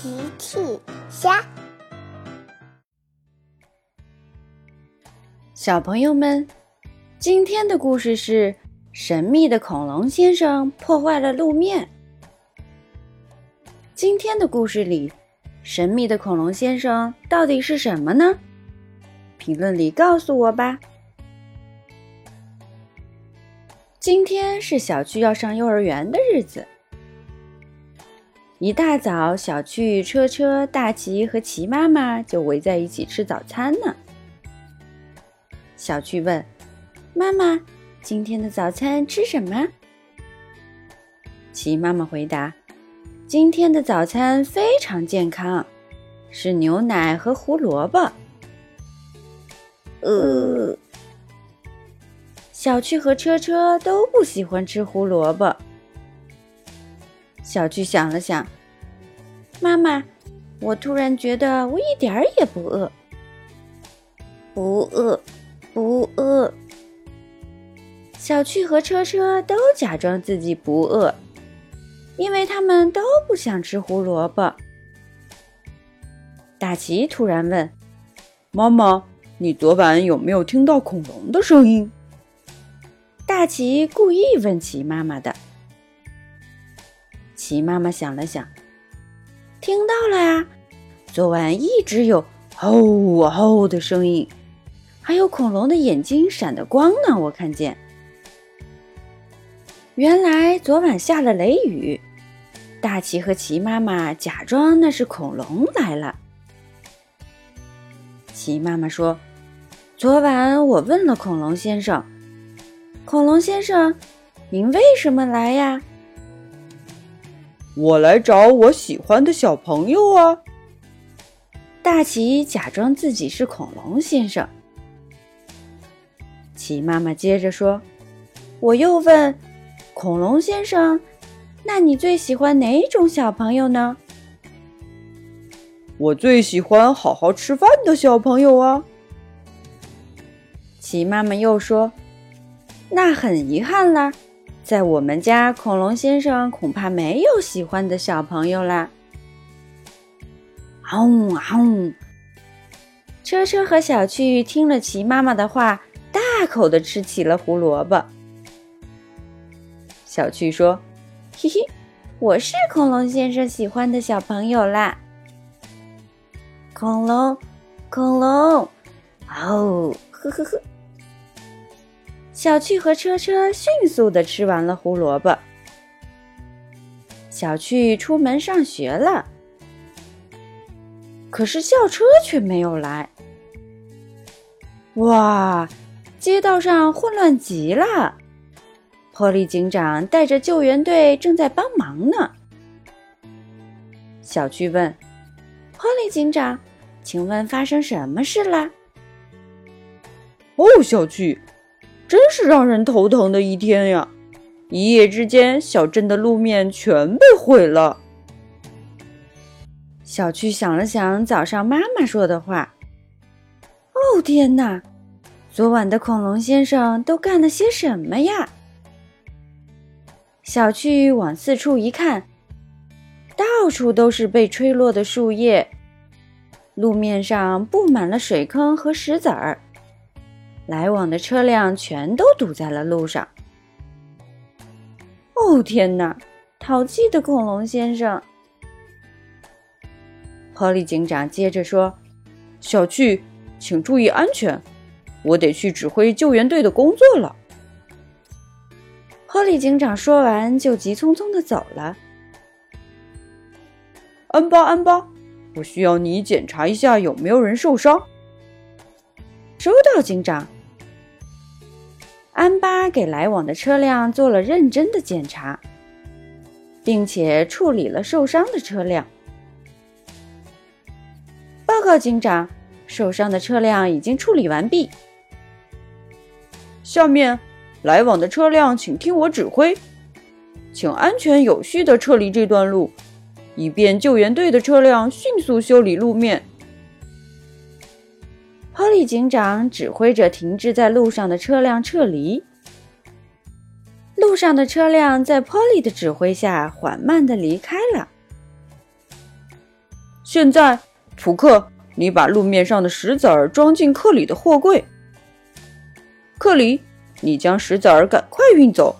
奇趣虾，小朋友们，今天的故事是神秘的恐龙先生破坏了路面。今天的故事里，神秘的恐龙先生到底是什么呢？评论里告诉我吧。今天是小趣要上幼儿园的日子。一大早，小趣、车车、大奇和奇妈妈就围在一起吃早餐呢。小趣问：“妈妈，今天的早餐吃什么？”奇妈妈回答：“今天的早餐非常健康，是牛奶和胡萝卜。”呃，小趣和车车都不喜欢吃胡萝卜。小趣想了想，妈妈，我突然觉得我一点儿也不饿。不饿，不饿。小趣和车车都假装自己不饿，因为他们都不想吃胡萝卜。大奇突然问：“妈妈，你昨晚有没有听到恐龙的声音？”大奇故意问起妈妈的。奇妈妈想了想，听到了呀。昨晚一直有“吼吼”的声音，还有恐龙的眼睛闪的光呢。我看见，原来昨晚下了雷雨。大奇和奇妈妈假装那是恐龙来了。奇妈妈说：“昨晚我问了恐龙先生，恐龙先生，您为什么来呀？”我来找我喜欢的小朋友啊！大奇假装自己是恐龙先生。奇妈妈接着说：“我又问恐龙先生，那你最喜欢哪种小朋友呢？”我最喜欢好好吃饭的小朋友啊！奇妈妈又说：“那很遗憾啦。”在我们家，恐龙先生恐怕没有喜欢的小朋友啦。啊呜啊呜！车车和小趣听了奇妈妈的话，大口的吃起了胡萝卜。小趣说：“嘿嘿，我是恐龙先生喜欢的小朋友啦。”恐龙，恐龙，哦，呵呵呵。小趣和车车迅速的吃完了胡萝卜。小趣出门上学了，可是校车却没有来。哇，街道上混乱极了！波利警长带着救援队正在帮忙呢。小趣问：“波利警长，请问发生什么事了？”哦，小趣。真是让人头疼的一天呀！一夜之间，小镇的路面全被毁了。小趣想了想早上妈妈说的话：“哦，天哪！昨晚的恐龙先生都干了些什么呀？”小趣往四处一看，到处都是被吹落的树叶，路面上布满了水坑和石子儿。来往的车辆全都堵在了路上。哦天哪！淘气的恐龙先生！波利警长接着说：“小趣，请注意安全，我得去指挥救援队的工作了。”波利警长说完就急匆匆的走了。安巴，安巴，我需要你检查一下有没有人受伤。收到，警长。安巴给来往的车辆做了认真的检查，并且处理了受伤的车辆。报告警长，受伤的车辆已经处理完毕。下面，来往的车辆请听我指挥，请安全有序的撤离这段路，以便救援队的车辆迅速修理路面。波利警长指挥着停滞在路上的车辆撤离。路上的车辆在波利的指挥下缓慢的离开了。现在，普克，你把路面上的石子儿装进克里的货柜。克里，你将石子儿赶快运走。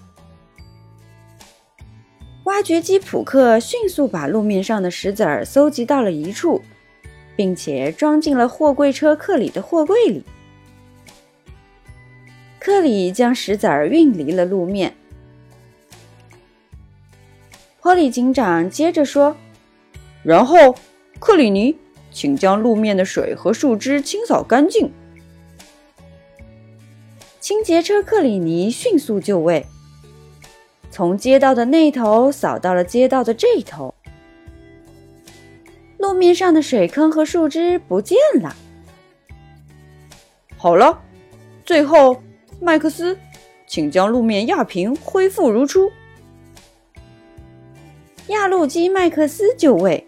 挖掘机普克迅速把路面上的石子儿搜集到了一处，并且装进了货柜车克里的货柜里。克里将石子儿运离了路面。波利警长接着说：“然后，克里尼，请将路面的水和树枝清扫干净。”清洁车克里尼迅速就位，从街道的那头扫到了街道的这头。路面上的水坑和树枝不见了。好了，最后，麦克斯，请将路面压平，恢复如初。压路机麦克斯就位。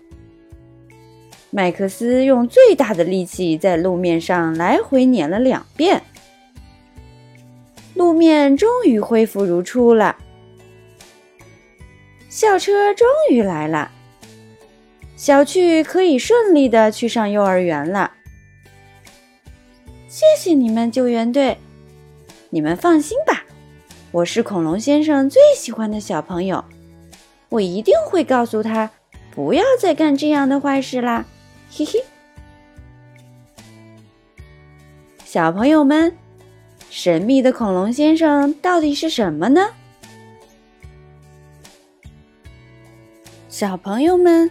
麦克斯用最大的力气在路面上来回碾了两遍，路面终于恢复如初了。校车终于来了，小趣可以顺利的去上幼儿园了。谢谢你们，救援队！你们放心吧，我是恐龙先生最喜欢的小朋友。我一定会告诉他，不要再干这样的坏事啦！嘿嘿，小朋友们，神秘的恐龙先生到底是什么呢？小朋友们，